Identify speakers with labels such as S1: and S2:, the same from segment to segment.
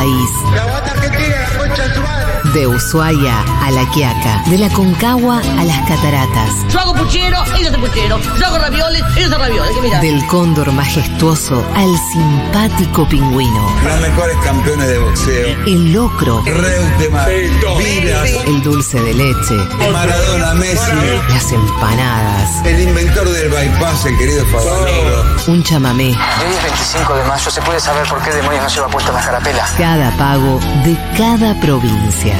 S1: país. De Ushuaia a La Quiaca, de la Concagua a las Cataratas.
S2: Yo hago puchero, ellos hacen puchero. Yo hago ravioles, ellos hacen ravioles.
S1: Del cóndor majestuoso al simpático pingüino.
S3: Los mejores campeones de boxeo.
S1: El locro,
S3: Reutemann,
S1: el dulce de leche,
S3: Maradona, Messi,
S1: las empanadas,
S3: el inventor del bypass, el querido Favaloro.
S1: un chamamé.
S4: Hoy es 25 de mayo, ¿se puede saber por qué demonios no lleva puesta la carapela?
S1: Cada pago de cada provincia.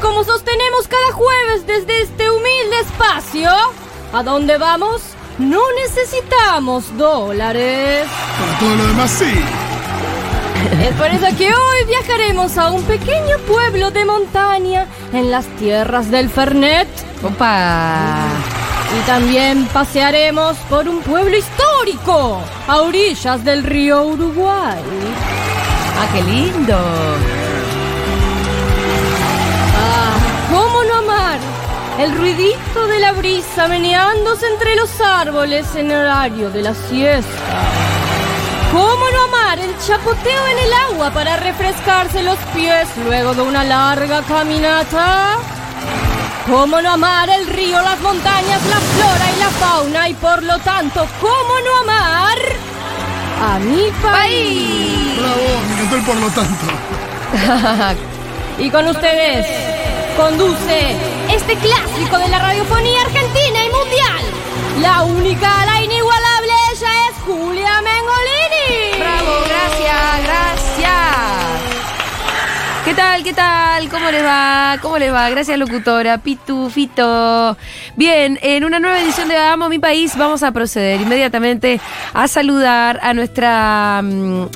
S5: como sostenemos cada jueves desde este humilde espacio, ¿a dónde vamos? No necesitamos dólares.
S6: Para todo lo demás sí.
S5: Es por eso que hoy viajaremos a un pequeño pueblo de montaña en las tierras del Fernet.
S7: Opa.
S5: Y también pasearemos por un pueblo histórico a orillas del río Uruguay.
S7: Ah, qué lindo.
S5: El ruidito de la brisa meneándose entre los árboles en horario de la siesta. ¿Cómo no amar el chapoteo en el agua para refrescarse los pies luego de una larga caminata? ¿Cómo no amar el río, las montañas, la flora y la fauna? Y por lo tanto, ¿cómo no amar a mi país?
S6: Bravo, me encantó el por lo tanto.
S5: Y con ustedes conduce este clásico de la radiofonía argentina y mundial. La única, la inigualable, ella es Julia Mengolini.
S7: Bravo, gracias, gracias. ¿Qué tal? ¿Qué tal? ¿Cómo les va? ¿Cómo les va? Gracias, locutora. Pitu, Fito. Bien, en una nueva edición de Amo mi país vamos a proceder inmediatamente a saludar a nuestra mm,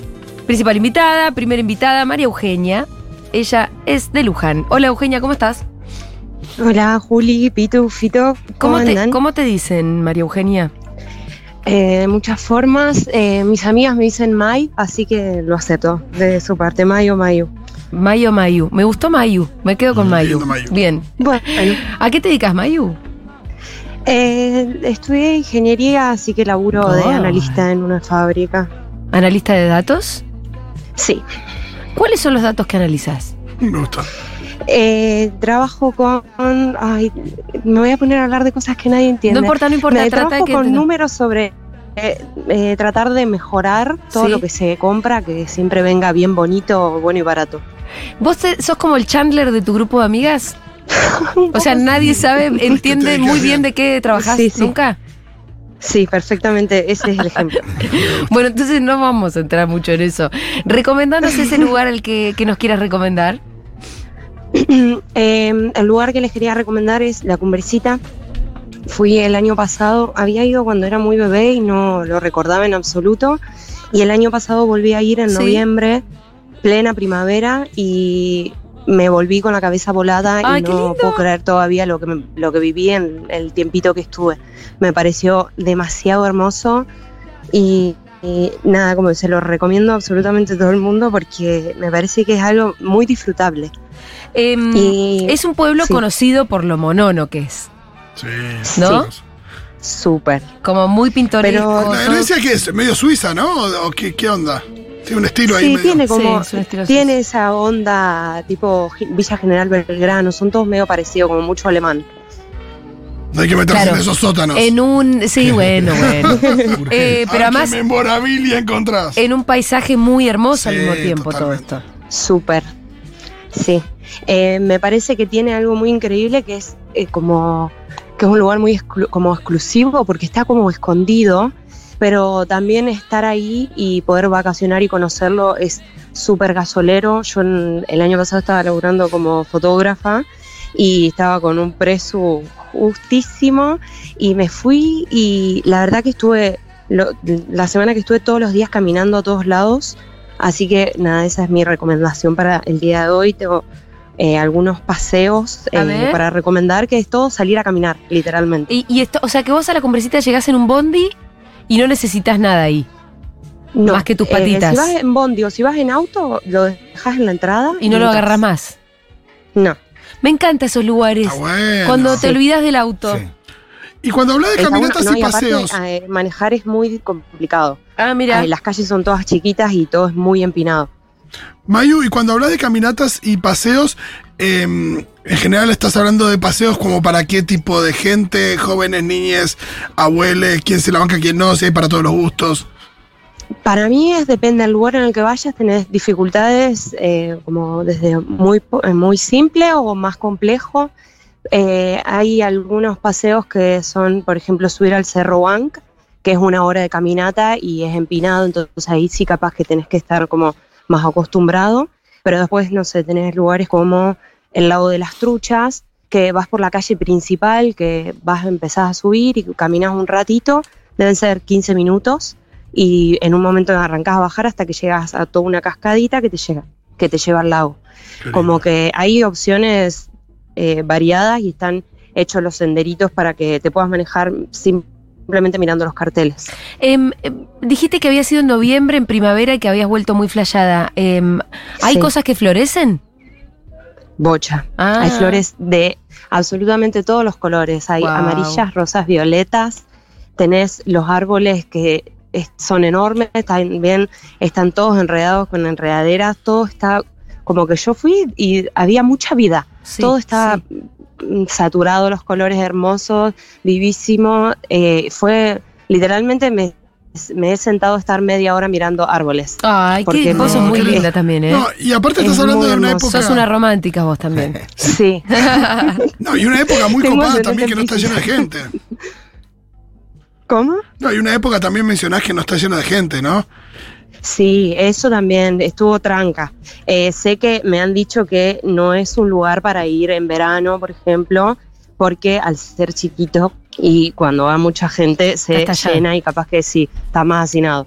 S7: principal invitada, primera invitada, María Eugenia. Ella es de Luján. Hola, Eugenia, ¿cómo estás?
S8: Hola, Juli, Pitu, Fito. ¿Cómo,
S7: ¿Cómo, te? ¿Cómo te dicen, María Eugenia?
S8: Eh, de muchas formas. Eh, mis amigas me dicen May, así que lo acepto. De su parte, Mayo, Mayu.
S7: Mayo Mayu. Me gustó Mayu. Me quedo con Mayu.
S6: Mayu.
S7: Bien.
S8: Bueno,
S7: ¿A qué te dedicas, Mayu?
S8: eh, estudié ingeniería, así que laburo de
S7: Ah.
S8: analista en una fábrica.
S7: ¿Analista de datos?
S8: Sí.
S7: ¿Cuáles son los datos que analizas?
S6: Me gusta.
S8: Eh, trabajo con. Ay, me voy a poner a hablar de cosas que nadie entiende.
S7: No importa, no importa.
S8: Me
S7: trata de
S8: trabajo
S7: que
S8: con
S7: te-
S8: números sobre eh, eh, tratar de mejorar todo
S7: Sí.
S8: lo que se compra, que siempre venga bien bonito, bueno y barato.
S7: ¿Vos te- sos como el Chandler de tu grupo de amigas? O sea, nadie sabe, entiende muy bien de qué
S8: Sí, sí.
S7: nunca.
S8: Sí, perfectamente, ese es el ejemplo.
S7: Bueno, entonces no vamos a entrar mucho en eso. Recomendanos ese lugar al que, que nos quieras recomendar.
S8: Eh, el lugar que les quería recomendar es La Cumbrecita. Fui el año pasado, había ido cuando era muy bebé y no lo recordaba en absoluto. Y el año pasado volví a ir en
S7: Sí.
S8: noviembre, plena primavera, y me volví con la cabeza volada
S7: Ay,
S8: y no puedo creer todavía lo que, me- lo que viví en el tiempito que estuve. Me pareció demasiado hermoso y, y nada, como se lo recomiendo absolutamente a todo el mundo porque me parece que es algo muy disfrutable.
S7: Em,
S8: Y-
S7: es un pueblo
S8: sí.
S7: conocido por lo monono que es,
S6: Sí.
S7: ¿no?
S6: Sí.
S8: Súper.
S7: Como muy pintoresco.
S8: Pero-
S6: La herencia que es medio suiza, ¿no? ¿O qué, qué onda? Tiene un estilo ahí
S8: Sí,
S6: medio.
S8: tiene como.
S7: Sí, es
S8: tiene esa onda tipo Villa General Belgrano, son todos medio parecidos, como mucho alemán.
S6: No hay que meterse
S7: Claro.
S6: en esos sótanos.
S7: En un. Sí, bueno, bueno. Eh, pero
S6: Ah,
S7: además,
S6: qué memorabilia encontrás.
S7: en un paisaje muy hermoso al mismo tiempo
S6: totalmente.
S7: todo esto.
S8: Súper. Sí. Eh, me parece que tiene algo muy increíble que es eh, como. que es un lugar muy exclu- como exclusivo porque está como escondido. Pero también estar ahí y poder vacacionar y conocerlo es súper gasolero. Yo en- el año pasado estaba laburando como fotógrafa y estaba con un precio justísimo y me fui y la verdad que estuve lo- la semana que estuve todos los días caminando a todos lados, así que nada, esa es mi recomendación para el día de hoy. Tengo eh, algunos paseos eh, para recomendar, que es todo salir a caminar, literalmente.
S7: Y, y esto, o sea que vos a la cumbrecita llegás en un bondi y no necesitas nada ahí.
S8: No,
S7: más que tus
S8: eh,
S7: patitas.
S8: si vas en bondi o si vas en auto, lo dejas en la entrada.
S7: Y no lo agarras más.
S8: No.
S7: Me encantan esos lugares.
S9: Ah, bueno.
S7: Cuando te olvidas del auto.
S9: Sí. Y cuando hablas de
S8: Está bueno,
S9: caminatas
S8: no,
S9: y
S8: aparte,
S9: paseos,
S8: eh, manejar es muy complicado.
S7: Ah, mira.
S8: Eh, las calles son todas chiquitas y todo es muy empinado.
S9: Mayu, y cuando hablas de caminatas y paseos, eh, en general estás hablando de paseos como para qué tipo de gente, jóvenes, niñas, abuelos, quién se la banca, quién no, si hay para todos los gustos.
S8: Para mí es depende del lugar en el que vayas, tenés dificultades eh, como desde muy, eh, muy simple o más complejo. Eh, hay algunos paseos que son, por ejemplo, subir al Cerro Bank, que es una hora de caminata y es empinado, entonces ahí sí capaz que tenés que estar como más acostumbrado. Pero después, no sé, tenés lugares como el lago de las truchas, que vas por la calle principal, que vas, empezás a subir y caminas un ratito, deben ser 15 minutos y en un momento arrancás a bajar hasta que llegas a toda una cascadita que te llega, que te lleva al lago. Como que hay opciones eh, variadas y están hechos los senderitos para que te puedas manejar simplemente mirando los carteles.
S7: Em, em, dijiste que había sido en noviembre, en primavera y que habías vuelto muy flayada. Em, ¿Hay
S8: Sí.
S7: cosas que florecen?
S8: Bocha.
S7: Ah.
S8: Hay flores de absolutamente todos los colores. Hay amarillas, rosas, violetas. Tenés los árboles que es- son enormes, también están todos enredados con enredaderas. Todo está como que yo fui y había mucha vida.
S7: Sí,
S8: todo está
S7: sí.
S8: saturado, los colores hermosos, vivísimo. Eh, fue literalmente me, me he sentado a estar media hora mirando árboles.
S7: Ay, qué
S8: Porque
S7: vos sos muy
S9: qué
S7: linda también, ¿eh?
S9: No, y aparte
S8: Es
S9: estás hablando de una
S8: hermoso.
S9: época.
S7: Sos una romántica vos también.
S8: Sí.
S9: No, y una época muy
S8: Tengo
S9: copada también que no está llena de gente.
S8: ¿Cómo?
S9: No, y una época también mencionás que no está llena de gente, ¿no?
S8: Sí, eso también estuvo tranca. Eh, sé que me han dicho que no es un lugar para ir en verano, por ejemplo, porque al ser chiquito y cuando va mucha gente se
S7: Está allá.
S8: llena y capaz que sí, está más hacinado.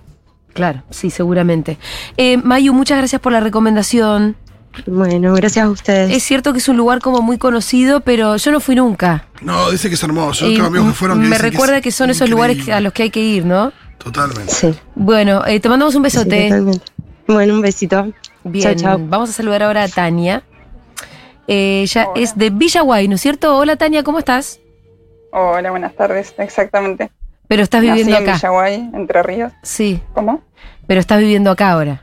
S7: Claro, sí, seguramente. Eh, Mayu, muchas gracias por la recomendación.
S8: Bueno, gracias a ustedes.
S7: Es cierto que es un lugar como muy conocido, pero yo no fui nunca.
S9: No, dice que es hermoso. Yo
S7: Y
S9: tengo amigos que fueron que
S7: me recuerda
S9: es
S7: que, son esos lugares a los que hay que ir, ¿no?
S9: Totalmente.
S8: Sí,
S7: Bueno, eh, te mandamos un
S8: sí,
S7: besote.
S8: totalmente. Bueno, un besito.
S7: Bien,
S8: Chao, chao.
S7: vamos a saludar ahora a Tania. Eh, ella es de Villaguay, ¿no es cierto? Hola Tania, ¿cómo estás?
S10: Hola, buenas tardes, exactamente.
S7: Pero estás viviendo
S10: Nací en
S7: acá.
S10: Villaguay, Entre Ríos.
S7: Sí,
S10: ¿Cómo?
S7: pero estás viviendo acá ahora.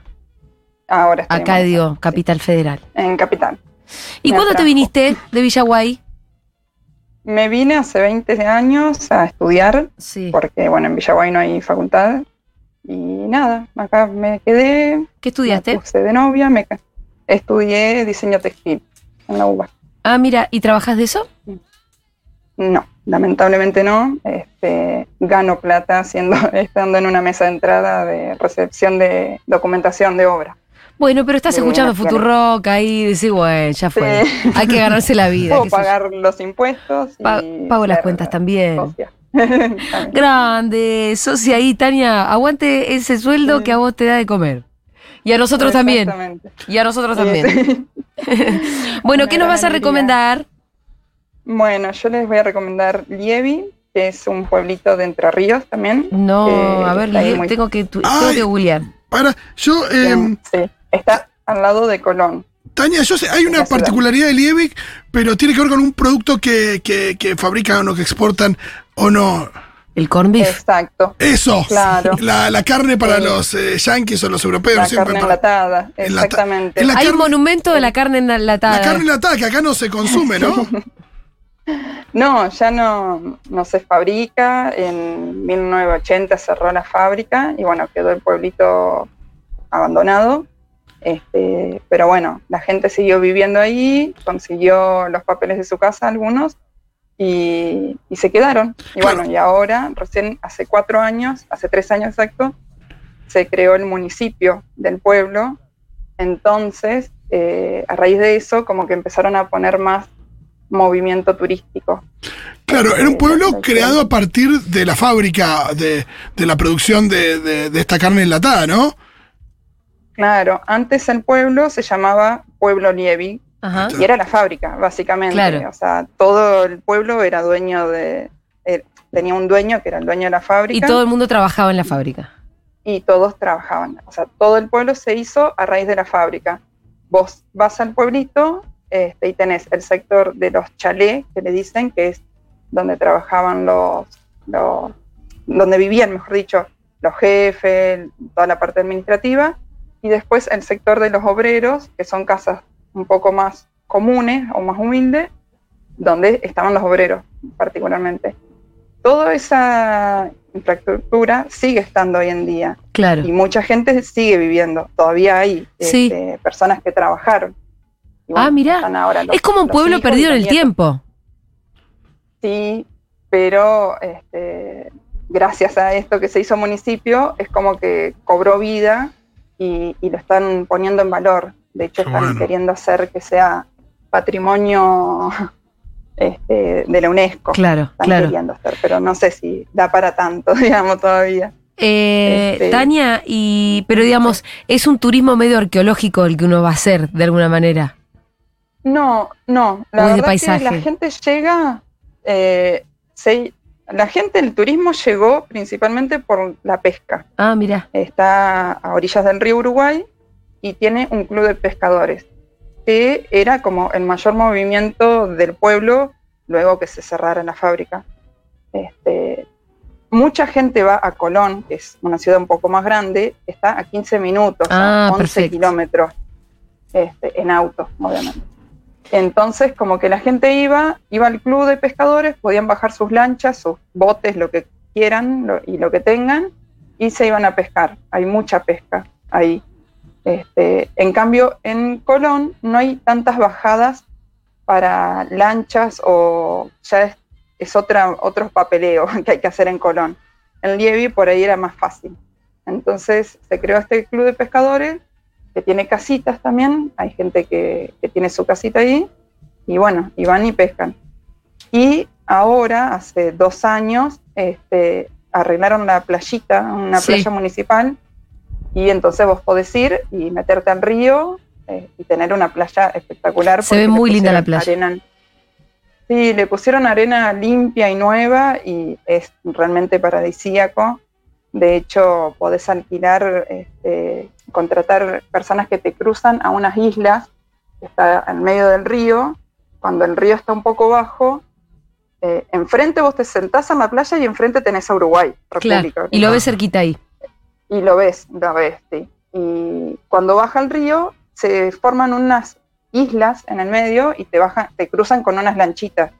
S10: Ahora en
S7: Acá digo, Capital Federal.
S10: en Capital.
S7: ¿Y cuándo te viniste de Villaguay?
S10: Me vine hace 20 años a estudiar,
S7: Sí.
S10: porque bueno, en Villaguay no hay facultad. Y nada, acá me quedé.
S7: ¿Qué estudiaste?
S10: Me puse de novia, me estudié diseño textil en la UBA.
S7: Ah, mira, ¿y trabajas de eso?
S10: No, lamentablemente no. Este, gano plata haciendo, estando en una mesa de entrada de recepción de documentación de obra.
S7: Bueno, pero estás escuchando. Futurock ahí y decís, bueno, ya fue.
S10: Sí.
S7: Hay que ganarse la vida.
S10: Puedo pagar los impuestos. Y
S7: Pa- pago las cuentas también.
S10: socia. También.
S7: Grande, socia ahí, Tania, aguante ese sueldo
S10: Sí.
S7: que a vos te da de comer. Y a nosotros también.
S10: Exactamente.
S7: Y a nosotros
S10: Sí,
S7: también.
S10: sí.
S7: Bueno,
S10: Una
S7: ¿qué nos vas a recomendar?
S10: Bueno, yo les voy a recomendar Lievi, que es un pueblito de Entre Ríos también.
S7: No, a ver,
S10: está ahí
S7: Lie-
S10: muy-
S7: tengo que, tengo que googlear.
S9: Para, yo, eh,
S10: Sí, está al lado de Colón.
S9: Tania, yo sé, hay una particularidad de Liebig, pero tiene que ver con un producto que, que, que fabrican o que exportan o no.
S7: ¿El corn beef?
S10: Exacto.
S9: Eso,
S10: Claro.
S9: la, la carne para
S10: Sí.
S9: los eh, yanquis o los europeos.
S10: La carne
S9: para-
S10: enlatada,
S9: Enlata-
S10: exactamente.
S9: en la
S7: Hay un monumento de la carne enlatada.
S9: La carne enlatada que acá no se consume, ¿no?
S10: No, ya no, no se fabrica. En 1980 cerró la fábrica y bueno, quedó el pueblito abandonado. Este, pero bueno, la gente siguió viviendo ahí, consiguió los papeles de su casa algunos y, y se quedaron. Y bueno, y ahora, recién hace cuatro años, hace tres años exacto, se creó el municipio del pueblo. Entonces, eh, a raíz de eso, como que empezaron a poner más movimiento turístico.
S9: Claro, era un pueblo
S10: la-
S9: creado a partir de la fábrica de, de la producción de, de- de esta carne enlatada, ¿no?
S10: Claro, antes el pueblo se llamaba Pueblo Lievi
S7: Ajá.
S10: y era la fábrica, básicamente.
S7: Claro.
S10: O sea, todo el pueblo era dueño de. eh, tenía un dueño que era el dueño de la
S7: Y
S10: fábrica
S7: todo el mundo trabajaba en la fábrica.
S10: y todos trabajaban. O sea, todo el pueblo se hizo a raíz de la fábrica. Vos vas al pueblito este, y tenés el sector de los chalés, que le dicen, que es donde trabajaban los, los donde vivían, mejor dicho, los jefes, toda la parte administrativa, y después el sector de los obreros, que son casas un poco más comunes o más humildes, donde estaban los obreros particularmente. Toda esa infraestructura sigue estando hoy en día
S7: Claro.
S10: y mucha gente sigue viviendo. Todavía hay
S7: Sí.
S10: este, personas que trabajaron.
S7: Ah, mirá.
S10: los-
S7: Es como un pueblo perdido en el tiempo.
S10: Sí, pero este, gracias a esto que se hizo municipio, es como que cobró vida y, y lo están poniendo en valor. De hecho,
S9: Qué
S10: están
S9: bueno.
S10: queriendo hacer que sea patrimonio este, de la UNESCO.
S7: Claro,
S10: Están
S7: claro.
S10: queriendo hacer, pero no sé si da para tanto, digamos, todavía.
S7: Eh,
S10: Este-
S7: Tania, y pero digamos, es un turismo medio arqueológico el que uno va a hacer, de alguna manera.
S10: No, no. La
S7: ¿O es de
S10: verdad
S7: paisaje?
S10: que la gente llega, eh, se- la gente, el turismo llegó principalmente por la pesca.
S7: Ah, mira.
S10: Está a orillas del río Uruguay y tiene un club de pescadores, que era como el mayor movimiento del pueblo luego que se cerrara la fábrica. Este, mucha gente va a Colón, que es una ciudad un poco más grande, está a 15 minutos,
S7: Ah,
S10: a 11
S7: perfecto.
S10: kilómetros este, en auto, obviamente. Entonces, como que la gente iba, iba al club de pescadores, podían bajar sus lanchas, sus botes, lo que quieran y lo que tengan, y se iban a pescar. Hay mucha pesca ahí. Este, en cambio, en Colón no hay tantas bajadas para lanchas o ya es, es otra, otro papeleo que hay que hacer en Colón. En Lievi por ahí era más fácil. Entonces se creó este club de pescadores que tiene casitas también, hay gente que, que tiene su casita ahí, y bueno, y van y pescan. Y ahora, hace dos años, este, arreglaron la playita, una
S7: Sí.
S10: playa municipal, y entonces vos podés ir y meterte al río eh, y tener una playa espectacular.
S7: Se ve muy linda la playa.
S10: arena- sí, le pusieron arena limpia y nueva y es realmente paradisíaco. De hecho, podés alquilar, este, contratar personas que te cruzan a unas islas que está en medio del río. Cuando el río está un poco bajo, eh, enfrente vos te sentás en la playa y enfrente tenés a Uruguay,
S7: Claro. Y lo ves cerquita ahí.
S10: y lo ves, lo ves, sí. Y cuando baja el río, se forman unas islas en el medio y te bajan, te cruzan con unas lanchitas.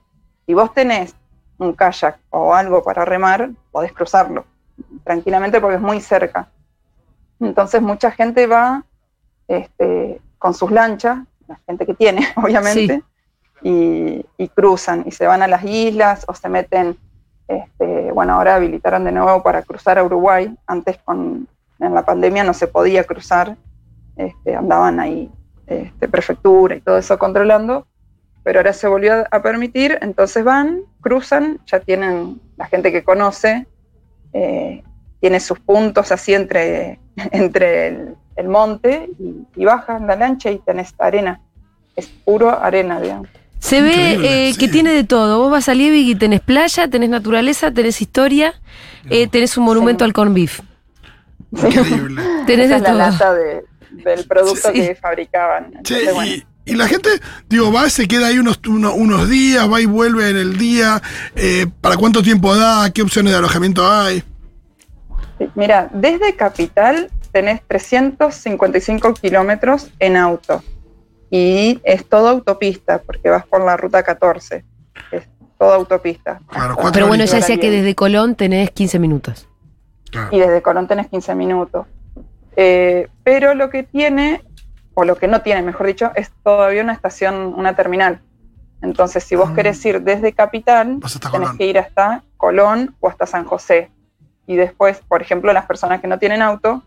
S10: Si vos tenés un kayak o algo para remar, podés cruzarlo tranquilamente porque es muy cerca. Entonces mucha gente va este, con sus lanchas, la gente que tiene, obviamente, y, y cruzan y se van a las islas o se meten este, bueno, ahora habilitaron de nuevo para cruzar a Uruguay. Antes con, en la pandemia no se podía cruzar. Este, andaban ahí este, prefectura y todo eso controlando. Pero ahora se volvió a, a permitir. Entonces van, cruzan, ya tienen la gente que conoce, eh, tiene sus puntos así entre, entre el, el monte y, y bajan la lancha y tenés arena. Es puro arena, digamos.
S7: Se ve eh,
S9: sí.
S7: que tiene de todo. Vos vas a Liebig y tenés playa, tenés naturaleza, tenés historia, eh, tenés un monumento
S10: Sí.
S7: al corn beef.
S9: Increíble.
S7: Tenés
S10: Esa
S7: de
S10: es la
S7: todo.
S10: lata de- del producto
S7: Sí.
S10: que fabricaban.
S9: Che,
S10: Entonces, bueno.
S9: y, y la gente, digo, va, se queda ahí unos, uno- unos días, va y vuelve en el día. eh, ¿Para cuánto tiempo da? ¿Qué opciones de alojamiento hay?
S10: Sí, Mira, desde Capital tenés 355 kilómetros en auto y es todo autopista porque vas por la ruta 14. Es todo autopista.
S9: Claro, cuatro
S7: Pero bueno, ya decía que desde Colón tenés 15 minutos.
S9: Claro.
S10: Y desde Colón tenés 15 minutos. Eh, pero lo que tiene, o lo que no tiene, mejor dicho, es todavía una estación, una terminal. Entonces, si vos
S9: Ah.
S10: querés ir desde Capital, tenés que ir hasta Colón o hasta San José. Y después, por ejemplo, las personas que no tienen auto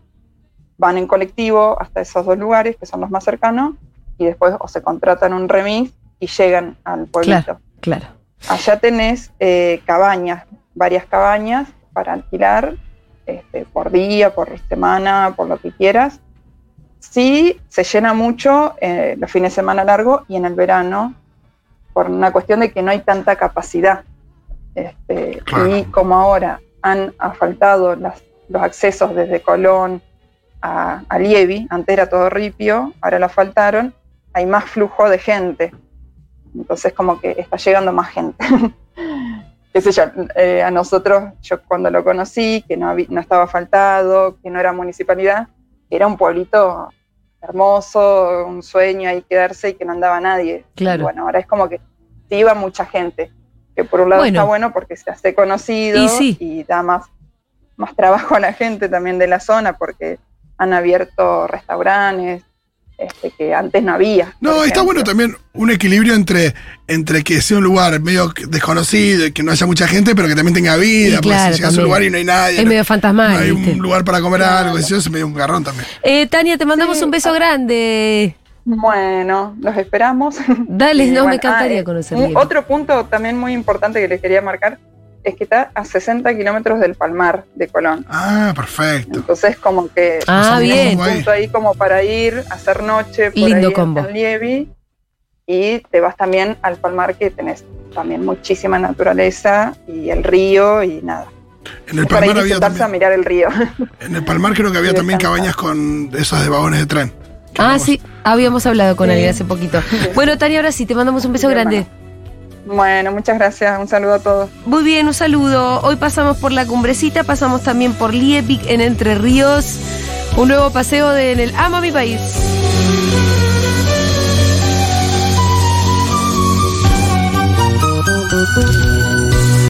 S10: van en colectivo hasta esos dos lugares, que son los más cercanos, y después o se contratan un remis y llegan al pueblito.
S7: Claro, claro.
S10: Allá tenés eh, cabañas, varias cabañas para alquilar este, por día, por semana, por lo que quieras. Sí, se llena mucho eh, los fines de semana largo y en el verano, por una cuestión de que no hay tanta capacidad. Este, Y como ahora han asfaltado las- los accesos desde Colón a, a Lievi, antes era todo ripio, ahora lo asfaltaron, hay más flujo de gente. Entonces como que está llegando más gente. Qué sé yo, eh, a nosotros, yo cuando lo conocí, que no, no estaba asfaltado, que no era municipalidad, era un pueblito hermoso, un sueño ahí quedarse y que no andaba nadie.
S7: Claro.
S10: Bueno, ahora es como que sí iba mucha gente, que por un lado
S7: Bueno.
S10: está bueno porque se hace conocido
S7: Y sí.
S10: y da más, más trabajo a la gente también de la zona porque han abierto restaurantes este, que antes no había.
S9: No, está
S10: ejemplo.
S9: bueno también un equilibrio entre, entre que sea un lugar medio desconocido y que no haya mucha gente, pero que también tenga vida.
S7: Y
S9: porque
S7: claro,
S9: si llegas a un lugar y no hay nadie,
S7: Es
S9: no,
S7: medio fantasmal,
S9: no hay
S7: ¿viste?
S9: un lugar para comer algo, eso es medio un garrón también.
S7: Eh, Tania, te mandamos
S10: Sí.
S7: un beso grande.
S10: Bueno, los esperamos.
S7: Dale, no, me encantaría
S10: ah, eh,
S7: conocer
S10: un-. Otro punto también muy importante que les quería marcar es que está a 60 kilómetros del Palmar de Colón.
S9: Ah, perfecto.
S10: Entonces como que
S7: Ah, bien.
S9: ahí.
S10: punto ahí como para ir a hacer noche por
S7: Lindo
S10: ahí
S7: combo.
S10: Lievi y te vas también al Palmar que tenés también muchísima naturaleza y el río y nada.
S9: En el
S10: Es para ir
S9: Palmar había
S10: sentarse a
S9: también,
S10: mirar el río.
S9: en el Palmar creo que había también cabañas con esas de vagones de tren.
S7: Ah,
S9: vamos-
S7: sí, habíamos hablado con
S10: Sí.
S7: alguien hace poquito. Bueno, Tania, ahora sí, te mandamos un beso
S10: Sí,
S7: grande.
S10: hermano. Bueno, muchas gracias. Un saludo a todos.
S7: Muy bien, un saludo. Hoy pasamos por la cumbrecita, pasamos también por Liepik en Entre Ríos. Un nuevo paseo de, en el Ama mi país.